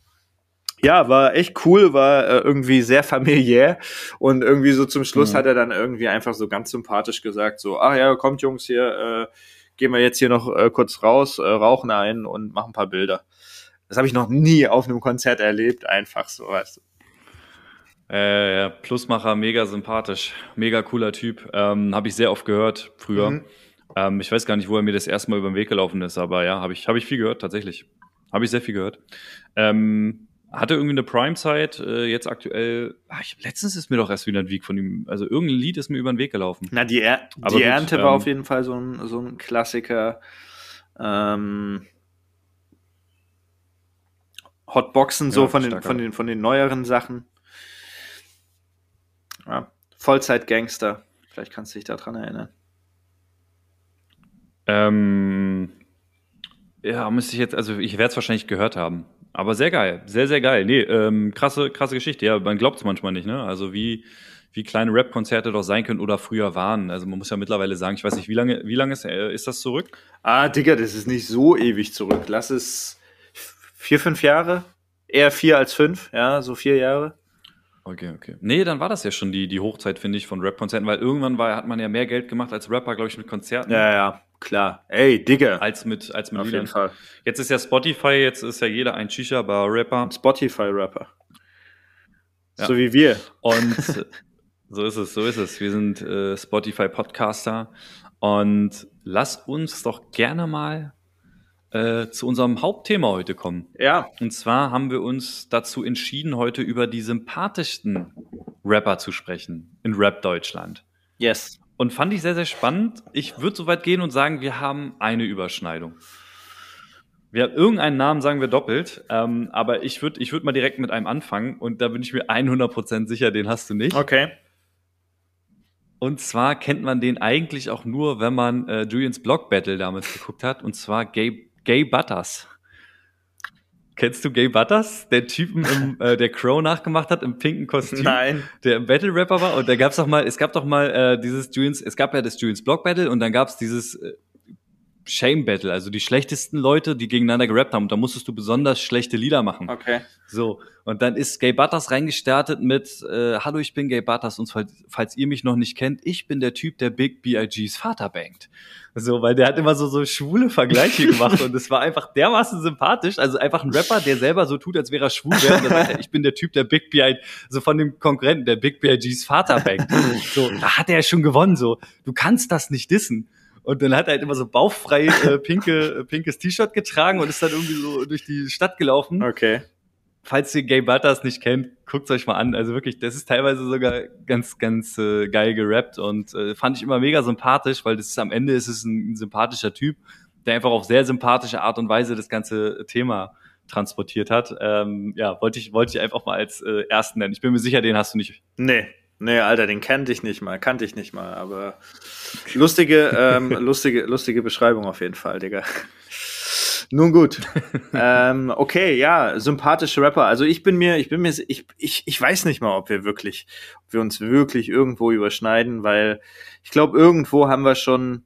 ja, war echt cool, war äh, irgendwie sehr familiär und irgendwie so zum Schluss Mhm. hat er dann irgendwie einfach so ganz sympathisch gesagt, so, ach ja, kommt Jungs hier, äh, gehen wir jetzt hier noch äh, kurz raus, äh, rauchen ein und machen ein paar Bilder. Das habe ich noch nie auf einem Konzert erlebt, einfach so, weißt du. Äh, ja, Plusmacher, mega sympathisch, mega cooler Typ. Ähm, habe ich sehr oft gehört früher. Mhm. Ähm, ich weiß gar nicht, wo er mir das erste Mal über den Weg gelaufen ist, aber ja, habe ich, hab ich viel gehört, tatsächlich. Habe ich sehr viel gehört. Ähm, hatte irgendwie eine Prime-Zeit, äh, jetzt aktuell. Ah, ich, letztens ist mir doch erst wieder ein Weg von ihm. Also irgendein Lied ist mir über den Weg gelaufen. Na, die, er Aber die gut, Ernte war ähm, auf jeden Fall so ein, so ein Klassiker. Ähm, Hotboxen so Ja, von den, von, den, von den neueren Sachen. Ja. Vollzeit-Gangster. Vielleicht kannst du dich daran erinnern. Ähm, ja, müsste ich jetzt, also ich werde es wahrscheinlich gehört haben. Aber sehr geil, sehr, sehr geil. Nee, ähm, krasse, krasse Geschichte. Ja, man glaubt es manchmal nicht, ne? Also wie, wie kleine Rap-Konzerte doch sein können oder früher waren. Also man muss ja mittlerweile sagen, ich weiß nicht, wie lange, wie lange ist, äh, ist das zurück? Ah, Digga, das ist nicht so ewig zurück. Lass es vier, fünf Jahre. Eher vier als fünf, ja, so vier Jahre. Okay, okay. Nee, dann war das ja schon die, die Hochzeit, finde ich, von Rap-Konzerten, weil irgendwann war, hat man ja mehr Geld gemacht als Rapper, glaube ich, mit Konzerten. Ja, ja, klar. Ey, Digga. Als mit, als mit Auf jeden Fall. Jetzt ist ja Spotify, jetzt ist ja jeder ein Shisha-Bar-Rapper. Spotify-Rapper. Ja. So wie wir. Und so ist es, so ist es. Wir sind äh, Spotify-Podcaster. Und lass uns doch gerne mal äh, zu unserem Hauptthema heute kommen. Ja, Und zwar haben wir uns dazu entschieden, heute über die sympathischsten Rapper zu sprechen in Rap Deutschland. yes. Und fand ich sehr, sehr spannend. Ich würde so weit gehen und sagen, wir haben eine Überschneidung. Wir haben irgendeinen Namen, sagen wir doppelt. Ähm, aber ich würde ich würd mal direkt mit einem anfangen. Und da bin ich mir 100% sicher, den hast du nicht. Okay. Und zwar kennt man den eigentlich auch nur, wenn man äh, Julians Block Battle damals geguckt hat. Und zwar Gay, Gay Butters. Kennst du Gay Butters? Der Typen, im, äh, der Crow nachgemacht hat im pinken Kostüm Nein. der im Battle Rapper war und da gab's doch mal, es gab doch mal äh, dieses Julians, es gab ja das Julians Block Battle und dann gab's dieses äh, Shame Battle, also die schlechtesten Leute, die gegeneinander gerappt haben und da musstest du besonders schlechte Lieder machen. Okay. So, und dann ist Gay Butters reingestartet mit äh, Hallo, ich bin Gay Butters und falls, falls ihr mich noch nicht kennt, ich bin der Typ, der Big B.I.G.'s Vater bangt. So, weil der hat immer so, so schwule Vergleiche gemacht und es war einfach dermaßen sympathisch. Also einfach ein Rapper, der selber so tut, als wäre er schwul wäre. Und dann sagt er, ich bin der Typ, der Big B.I., so von dem Konkurrenten, der Big B.I.G.'s Vater bangt. So, da hat er ja schon gewonnen, so. Du kannst das nicht dissen. Und dann hat er halt immer so bauchfrei äh, pinke, äh, pinkes T-Shirt getragen und ist dann irgendwie so durch die Stadt gelaufen Okay. falls ihr Gay Butters nicht kennt, guckt's euch mal an. Also wirklich, das ist teilweise sogar ganz, ganz äh, geil gerappt und äh, fand ich immer mega sympathisch, weil das ist am Ende ist es ein, ein sympathischer Typ, der einfach auf sehr sympathische Art und Weise das ganze Thema transportiert hat. Ähm, ja, wollte ich, wollte ich einfach mal als äh, ersten nennen. Ich bin mir sicher, den hast du nicht. Nee. Nee, Alter, den kannte ich nicht mal, kannte ich nicht mal, aber lustige, ähm, lustige, lustige Beschreibung auf jeden Fall, Digga. Nun gut. ähm, okay, ja, sympathische Rapper. Also ich bin mir, ich bin mir, ich, ich, ich weiß nicht mal, ob wir wirklich, ob wir uns wirklich irgendwo überschneiden, weil ich glaube, irgendwo haben wir schon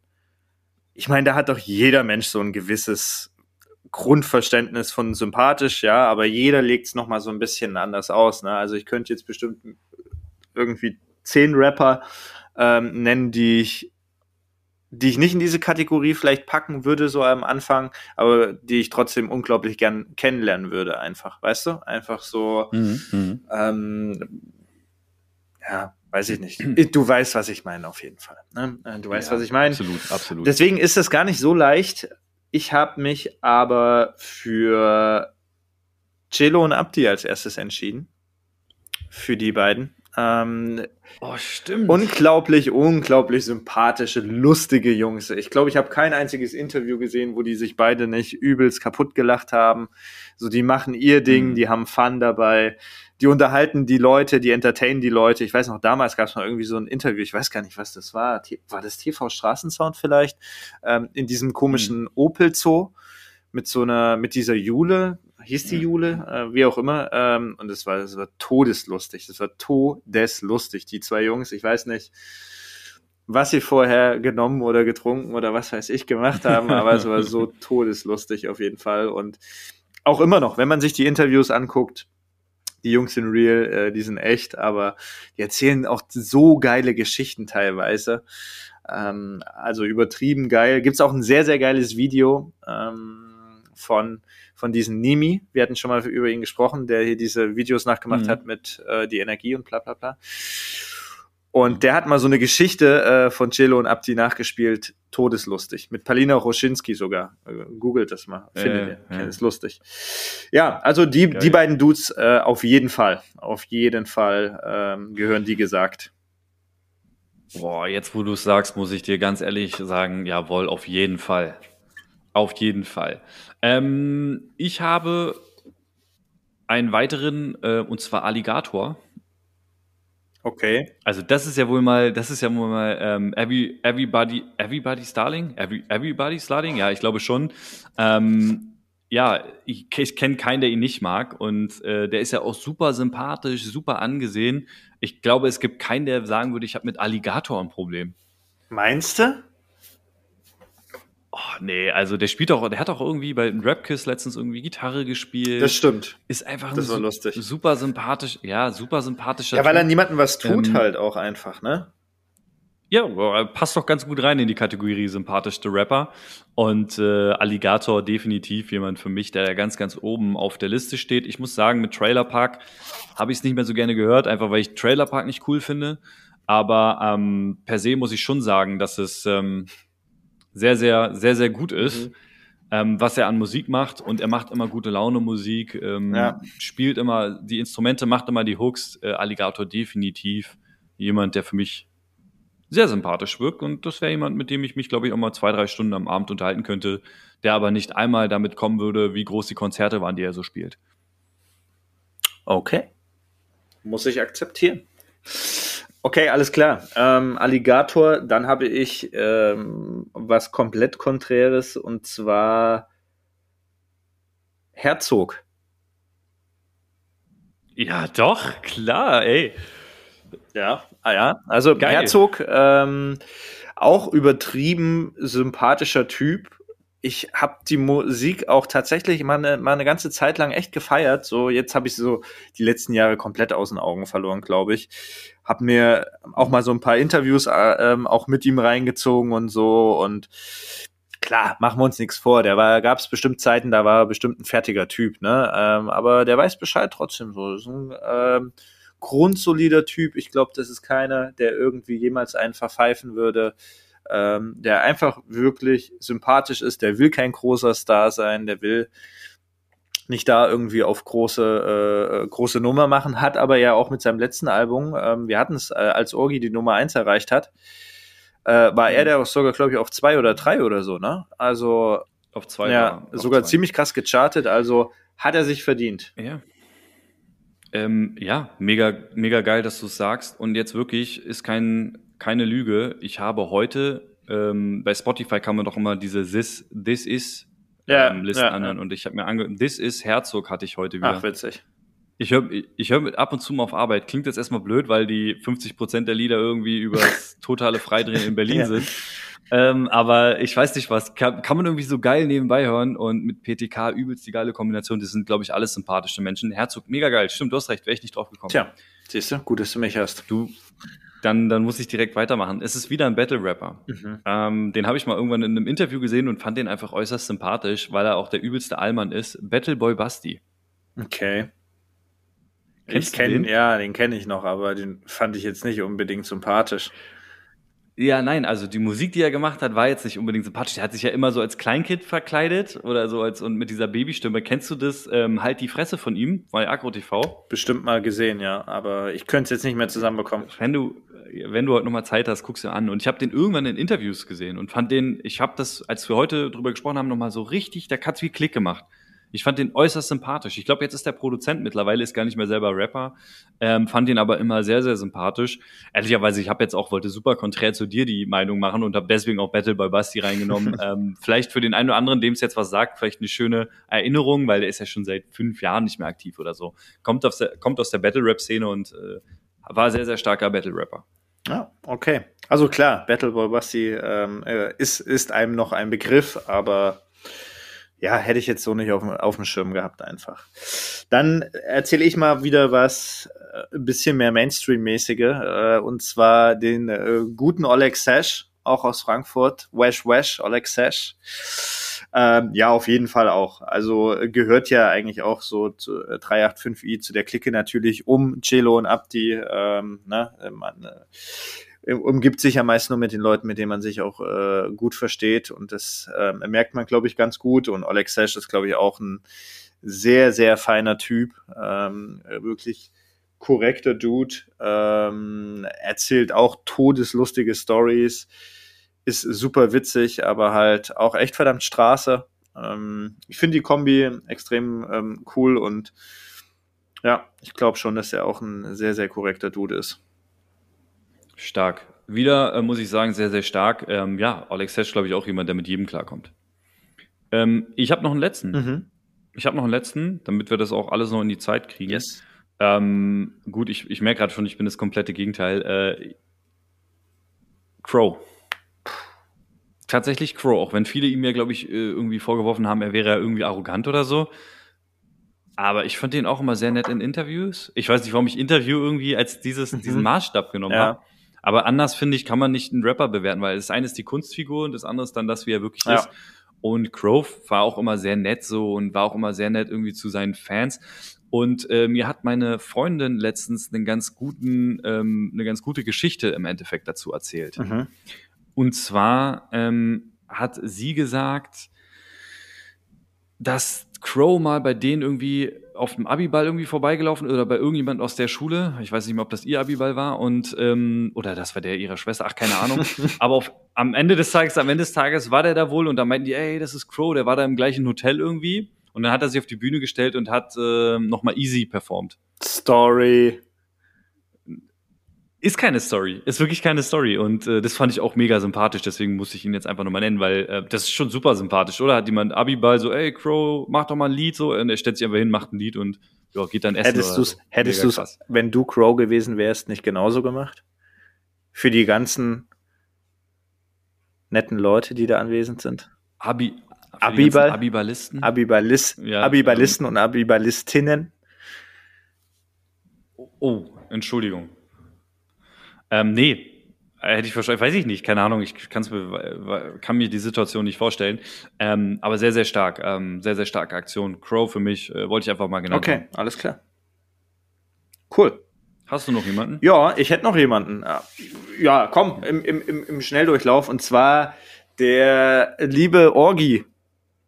ich meine, da hat doch jeder Mensch so ein gewisses Grundverständnis von sympathisch, ja, aber jeder legt es nochmal so ein bisschen anders aus. Ne? Also ich könnte jetzt bestimmt irgendwie zehn Rapper ähm, nennen, die ich die ich nicht in diese Kategorie vielleicht packen würde, so am Anfang, aber die ich trotzdem unglaublich gern kennenlernen würde, einfach, weißt du? Einfach so, mhm, mhm. ähm, ja, weiß ich nicht. Du weißt, was ich meine, auf jeden Fall. Ne? Äh, du weißt, ja, was ich meine. Absolut, absolut. Deswegen ist es gar nicht so leicht. Ich habe mich aber für Cello und Abdi als erstes entschieden. Für die beiden. Ähm, oh, stimmt. Unglaublich, unglaublich sympathische, lustige Jungs. Ich glaube, ich habe kein einziges Interview gesehen, wo die sich beide nicht übelst kaputt gelacht haben. So, die machen ihr Ding, mhm. die haben Fun dabei, die unterhalten die Leute, die entertainen die Leute. Ich weiß noch, damals gab es mal irgendwie so ein Interview, ich weiß gar nicht, was das war. War das TV Straßensound vielleicht? Ähm, in diesem komischen mhm. Opel Zoo mit so einer, mit dieser Jule, hieß die Jule, äh, wie auch immer. Ähm, und es war, es war todeslustig. Es war todeslustig. Die zwei Jungs, ich weiß nicht, was sie vorher genommen oder getrunken oder was weiß ich gemacht haben, aber es war so todeslustig auf jeden Fall. Und auch immer noch, wenn man sich die Interviews anguckt, die Jungs sind real, äh, die sind echt, aber die erzählen auch so geile Geschichten teilweise. Ähm, also übertrieben geil. Gibt's auch ein sehr, sehr geiles Video ähm, von von diesem Nimi. Wir hatten schon mal über ihn gesprochen, der hier diese Videos nachgemacht mhm. hat mit äh, die Energie und bla bla bla. Und der hat mal so eine Geschichte äh, von Cello und Abdi nachgespielt, todeslustig. Mit Palina Roschinski sogar. Äh, googelt das mal, findet äh, ihr. Ja. Ist lustig. Ja, also die, die beiden Dudes äh, auf jeden Fall. Auf jeden Fall ähm, gehören die gesagt. Boah, jetzt wo du es sagst, muss ich dir ganz ehrlich sagen, jawohl, auf jeden Fall. Auf jeden Fall. Ähm, ich habe einen weiteren, äh, und zwar Alligator. Okay. Also das ist ja wohl mal, das ist ja wohl mal ähm, every, everybody, everybody Starling, every, everybody Starling, ja, ich glaube schon. Ähm, ja, ich, ich kenne keinen, der ihn nicht mag und äh, der ist ja auch super sympathisch, super angesehen. Ich glaube, es gibt keinen, der sagen würde, ich habe mit Alligator ein Problem. Meinst du? Oh, nee, also der spielt auch, der hat auch irgendwie bei Rapkiss letztens irgendwie Gitarre gespielt. Das stimmt. Ist einfach das war su lustig. super sympathisch, ja, super sympathischer. Ja, weil er niemandem was tut ähm, halt auch einfach, ne? Ja, passt doch ganz gut rein in die Kategorie sympathischste Rapper. Und äh, Alligator definitiv jemand für mich, der ganz, ganz oben auf der Liste steht. Ich muss sagen, mit Trailer Park habe ich es nicht mehr so gerne gehört, einfach weil ich Trailer Park nicht cool finde. Aber ähm, per se muss ich schon sagen, dass es ähm, sehr, sehr, sehr, sehr gut ist. Mhm. Ähm, was er an Musik macht und er macht immer gute Laune Musik, ähm, ja. spielt immer die Instrumente, macht immer die Hooks. Äh, Alligator definitiv jemand, der für mich sehr sympathisch wirkt und das wäre jemand, mit dem ich mich, glaube ich, auch mal zwei, drei Stunden am Abend unterhalten könnte, der aber nicht einmal damit kommen würde, wie groß die Konzerte waren, die er so spielt. Okay. Muss ich akzeptieren. Okay, alles klar. Ähm, Alligator, dann habe ich ähm, was komplett Konträres und zwar Herzog. Ja, doch, klar, ey. Ja, ah ja. Also Geil. Herzog, ähm, auch übertrieben sympathischer Typ, ich habe die Musik auch tatsächlich mal eine, mal eine ganze Zeit lang echt gefeiert. So, jetzt habe ich so die letzten Jahre komplett aus den Augen verloren, glaube ich. Hab mir auch mal so ein paar Interviews äh, ähm, auch mit ihm reingezogen und so. Und klar, machen wir uns nichts vor. War, gab es bestimmt Zeiten, da war er bestimmt ein fertiger Typ, ne? Ähm, aber der weiß Bescheid trotzdem so. Ist ein ähm, grundsolider Typ. Ich glaube, das ist keiner, der irgendwie jemals einen verpfeifen würde ähm, der einfach wirklich sympathisch ist, der will kein großer Star sein, der will nicht da irgendwie auf große äh, äh große Nummer machen, hat aber ja auch mit seinem letzten Album, ähm, wir hatten es, äh, als Orgi die Nummer eins erreicht hat, äh, war er mhm. der auch sogar, glaube ich, auf zwei oder drei oder so, ne? Also auf zwei, ja, auf sogar zwei. ziemlich krass gechartet, also hat er sich verdient. Ja. Ähm, ja, mega, mega geil, dass du es sagst. Und jetzt wirklich ist kein keine Lüge, ich habe heute, ähm, bei Spotify kann man doch immer diese This, This Is ja, ähm, Listen ja, anhören. Ja. Und ich habe mir angehört, This Is Herzog hatte ich heute wieder. Ach, witzig. Ich höre ich hör ab und zu mal auf Arbeit. Klingt jetzt erstmal blöd, weil die 50 Prozent der Lieder irgendwie über das totale Freidrehen in Berlin ja. sind. Ähm, aber ich weiß nicht was, kann, kann man irgendwie so geil nebenbei hören und mit PTK übelst die geile Kombination. Das sind, glaube ich, alles sympathische Menschen. Herzog, mega geil. Stimmt, du hast recht, wäre ich nicht drauf gekommen. Tja, siehst du, gut, dass du mich hast. Du, dann, dann muss ich direkt weitermachen. Es ist wieder ein Battle-Rapper. Mhm. Ähm, den habe ich mal irgendwann in einem Interview gesehen und fand den einfach äußerst sympathisch, weil er auch der übelste Allmann ist. Battleboy Basti. Okay. Kennst ich du kenn, den? Ja, den kenne ich noch, aber den fand ich jetzt nicht unbedingt sympathisch. Ja, nein, also die Musik, die er gemacht hat, war jetzt nicht unbedingt sympathisch. Der hat sich ja immer so als Kleinkind verkleidet oder so als und mit dieser Babystimme. Kennst du das? Ähm, halt die Fresse von ihm bei Agro TV. Bestimmt mal gesehen, ja, aber ich könnte es jetzt nicht mehr zusammenbekommen. Wenn du, wenn du heute nochmal Zeit hast, guckst du an. Und ich habe den irgendwann in Interviews gesehen und fand den, ich habe das, als wir heute drüber gesprochen haben, nochmal so richtig, da hat's wie Klick gemacht. Ich fand den äußerst sympathisch. Ich glaube, jetzt ist der Produzent mittlerweile, ist gar nicht mehr selber Rapper, ähm, fand den aber immer sehr, sehr sympathisch. Ehrlicherweise, ich habe jetzt auch, wollte super konträr zu dir die Meinung machen und habe deswegen auch Battle bei Basti reingenommen. ähm, vielleicht für den einen oder anderen, dem es jetzt was sagt, vielleicht eine schöne Erinnerung, weil der ist ja schon seit fünf Jahren nicht mehr aktiv oder so. Kommt, aus der, kommt aus der Battle-Rap-Szene und äh, war sehr, sehr starker Battle-Rapper. Ja, okay. Also klar, Battleboy Basti ähm, äh, ist, ist einem noch ein Begriff, aber ja, hätte ich jetzt so nicht auf, dem- auf dem Schirm gehabt einfach. Dann erzähle ich mal wieder was äh, bisschen mehr Mainstream-mäßige, äh, und zwar den äh, guten Oleg Sash, auch aus Frankfurt, Wesh Wesh, Oleg Sash. Ähm, ja, auf jeden Fall auch. Also gehört ja eigentlich auch so zu äh, 385i zu der Clique natürlich um Celo und Abdi. Ähm, ne? Man äh, umgibt sich ja meist nur mit den Leuten, mit denen man sich auch äh, gut versteht. Und das ähm, merkt man, glaube ich, ganz gut. Und Oleg Sesh ist, glaube ich, auch ein sehr, sehr feiner Typ. Ähm, äh, wirklich korrekter Dude. Ähm, erzählt auch todeslustige Stories. Ist super witzig, aber halt auch echt verdammt Straße. Ähm, ich finde die Kombi extrem ähm, cool und ja, ich glaube schon, dass er auch ein sehr, sehr korrekter Dude ist. Stark. Wieder äh, muss ich sagen, sehr, sehr stark. Ähm, ja, Alex Hesch, glaube ich, auch jemand, der mit jedem klarkommt. Ähm, ich habe noch einen letzten. Mhm. Ich habe noch einen letzten, damit wir das auch alles noch in die Zeit kriegen. Yes. Ähm, gut, ich, ich merke gerade schon, ich bin das komplette Gegenteil. Äh, Crow. Tatsächlich Crow, auch wenn viele ihm ja, glaube ich, äh, irgendwie vorgeworfen haben, er wäre ja irgendwie arrogant oder so. Aber ich fand den auch immer sehr nett in Interviews. Ich weiß nicht, warum ich Interview irgendwie als dieses, diesen Maßstab genommen Ja. habe. Aber anders finde ich, kann man nicht einen Rapper bewerten, weil das eine ist die Kunstfigur und das andere ist dann das, wie er wirklich Ja. ist. Und Grove war auch immer sehr nett so und war auch immer sehr nett irgendwie zu seinen Fans. Und äh, mir hat meine Freundin letztens einen ganz guten, ähm, eine ganz gute Geschichte im Endeffekt dazu erzählt. Mhm. Und zwar ähm, hat sie gesagt, dass Crow mal bei denen irgendwie auf dem Abiball irgendwie vorbeigelaufen oder bei irgendjemand aus der Schule. Ich weiß nicht mehr, ob das ihr Abiball war und ähm, oder das war der ihrer Schwester. Ach, keine Ahnung. Aber auf, am Ende des Tages, am Ende des Tages war der da wohl und da meinten die, ey, das ist Crow. Der war da im gleichen Hotel irgendwie und dann hat er sich auf die Bühne gestellt und hat äh, noch mal Easy performt. Story. Ist keine Story, ist wirklich keine Story und äh, das fand ich auch mega sympathisch, deswegen muss ich ihn jetzt einfach nochmal nennen, weil äh, das ist schon super sympathisch, oder? Hat jemand Abiball so, ey Crow, mach doch mal ein Lied so und er stellt sich einfach hin, macht ein Lied und ja, geht dann essen Hättest du's, so. hättest du's, krass. wenn du Crow gewesen wärst, nicht genauso gemacht? Für die ganzen netten Leute, die da anwesend sind? Abi, Abiball? ganzen Abiballisten? Abibalist, Ja, Abiballisten und Abibalistinnen? oh, Entschuldigung. Ähm, nee, hätte ich wahrscheinlich, weiß ich nicht, keine Ahnung, ich kann's mir, kann mir die Situation nicht vorstellen. Ähm, aber sehr, sehr stark, ähm, sehr, sehr starke Aktion. Crow für mich, äh, wollte ich einfach mal haben. Okay, alles klar. Cool. Hast du noch jemanden? Ja, ich hätte noch jemanden. Ja, Ja, komm, im, im, im Schnelldurchlauf. Und zwar der liebe Orgi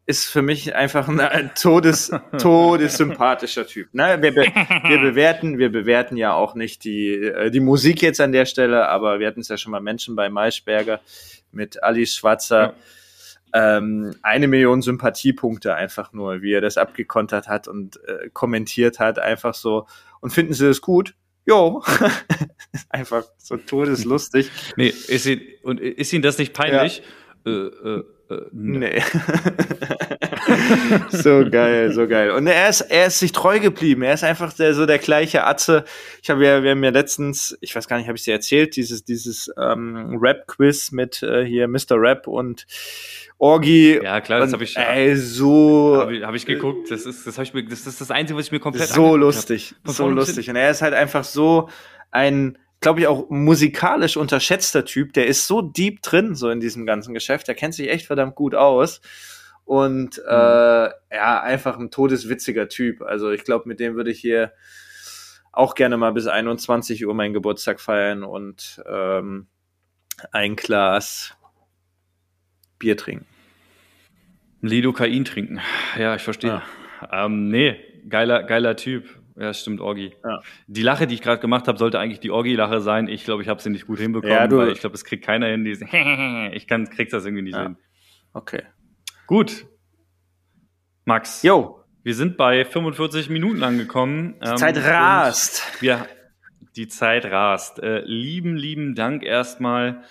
ist für mich einfach ein todes, todessympathischer Typ. Ne? Wir, be wir, bewerten, wir bewerten ja auch nicht die, äh, die Musik jetzt an der Stelle, aber wir hatten es ja schon mal Menschen bei Maischberger mit Alice Schwarzer. Ähm, eine Million Sympathiepunkte einfach nur, wie er das abgekontert hat und äh, kommentiert hat, einfach so. Und finden Sie das gut? Jo. einfach so todeslustig. Nee, ist, ihn, und ist Ihnen das nicht peinlich? Äh, äh, äh, ne. Nee. so geil, so geil. Und er ist, er ist sich treu geblieben. Er ist einfach der, so der gleiche Atze. Ich habe ja, wir haben ja letztens, ich weiß gar nicht, habe ich dir erzählt, dieses, dieses ähm, Rap-Quiz mit äh, hier Mr. Rap und Orgi. Ja, klar, das habe ich, Ey, so. hab ich, hab ich geguckt. Das ist, das, hab ich mir, das ist das Einzige, was ich mir komplett so lustig, so lustig. Und er ist halt einfach so ein, glaube ich, auch musikalisch unterschätzter Typ. Der ist so deep drin, so in diesem ganzen Geschäft. Der kennt sich echt verdammt gut aus. Und äh, ja, einfach ein todeswitziger Typ. Also ich glaube, mit dem würde ich hier auch gerne mal bis 21 Uhr meinen Geburtstag feiern und ähm, ein Glas Bier trinken. Lidocain trinken. Ja, ich verstehe. Ähm, nee, geiler, geiler Typ. Ja, stimmt, Orgi. Ja. Die Lache, die ich gerade gemacht habe, sollte eigentlich die Orgi-Lache sein. Ich glaube, ich habe sie nicht gut hinbekommen, Ja, du- weil ich glaube, es kriegt keiner hin. Diese ich kann, krieg das irgendwie nicht Ja. hin. Okay. Gut. Max, Jo, wir sind bei 45 Minuten angekommen. die ähm, Zeit rast. Wir, die Zeit rast. Äh, lieben, lieben Dank erstmal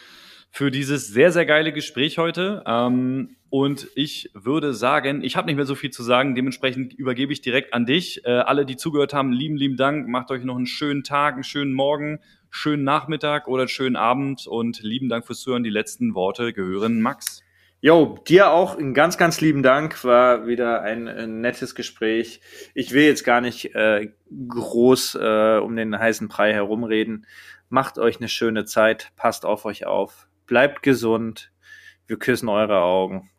für dieses sehr, sehr geile Gespräch heute. Ähm, und ich würde sagen, ich habe nicht mehr so viel zu sagen, dementsprechend übergebe ich direkt an dich. Äh, alle, die zugehört haben, lieben, lieben Dank. Macht euch noch einen schönen Tag, einen schönen Morgen, schönen Nachmittag oder einen schönen Abend und lieben Dank fürs Zuhören. Die letzten Worte gehören Max. Jo, dir auch einen ganz, ganz lieben Dank. War wieder ein, äh, nettes Gespräch. Ich will jetzt gar nicht äh, groß äh, um den heißen Brei herumreden. Macht euch eine schöne Zeit. Passt auf euch auf. Bleibt gesund. Wir küssen eure Augen.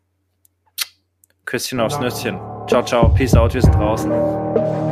Küsschen aufs Nüsschen. Ciao, ciao. Peace out. Wir sind draußen.